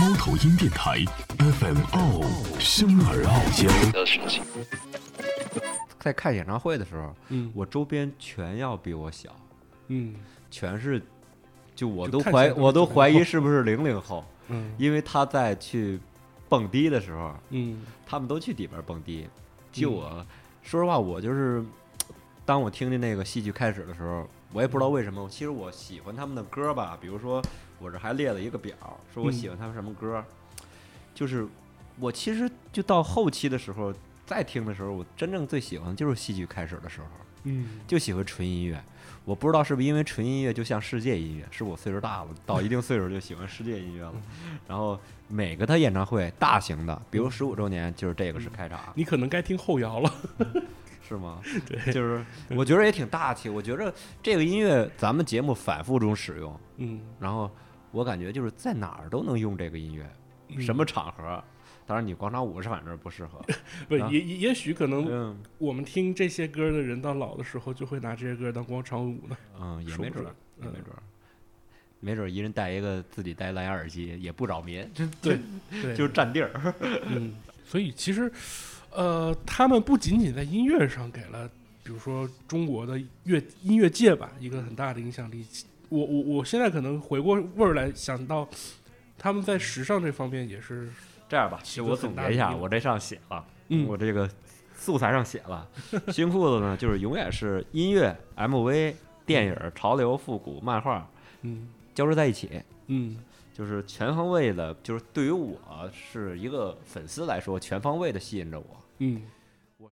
猫头鹰电台 FM 傲生而傲娇。在看演唱会的时候，嗯。我周边全要比我小，嗯。全是，就我都怀我都怀疑是不是零零后，嗯。因为他在去蹦迪的时候，嗯。他们都去里边蹦迪。就嗯。我，说实话，我就是，当我听见那个戏剧开始的时候，我也不知道为什么。其实我喜欢他们的歌吧，比如说我这还列了一个表，说我喜欢他们什么歌，就是我其实就到后期的时候再听的时候，我真正最喜欢的就是戏剧开始的时候，嗯就喜欢纯音乐。我不知道是不是因为纯音乐就像世界音乐，是我岁数大了，到一定岁数就喜欢世界音乐了。然后每个他演唱会大型的，比如十五周年，就是这个是开场，你可能该听后摇了。是吗？对，就是我觉得也挺大气。我觉着这个音乐咱们节目反复中使用，嗯，然后我感觉就是在哪儿都能用这个音乐，嗯什么场合。当然，你广场舞是反正不适合。啊不也也也许可能嗯我们听这些歌的人到老的时候，就会拿这些歌当广场舞呢。嗯，也没准儿，也没嗯准儿，没准儿一人带一个自己带蓝牙耳机也不扰民，对对，就是占地儿。嗯，所以其实，呃，他们不仅仅在音乐上给了，比如说中国的乐音乐界吧一个很大的影响力。我我我现在可能回过味儿来想到，他们在时尚这方面也是，这样吧，其实我总结一下，我这上写了，嗯。我这个素材上写了，新裤子呢，就是永远是音乐、MV、电影、潮流、复古、漫画。嗯交织在一起，嗯。就是全方位的，就是对于我是一个粉丝来说，全方位的吸引着我。嗯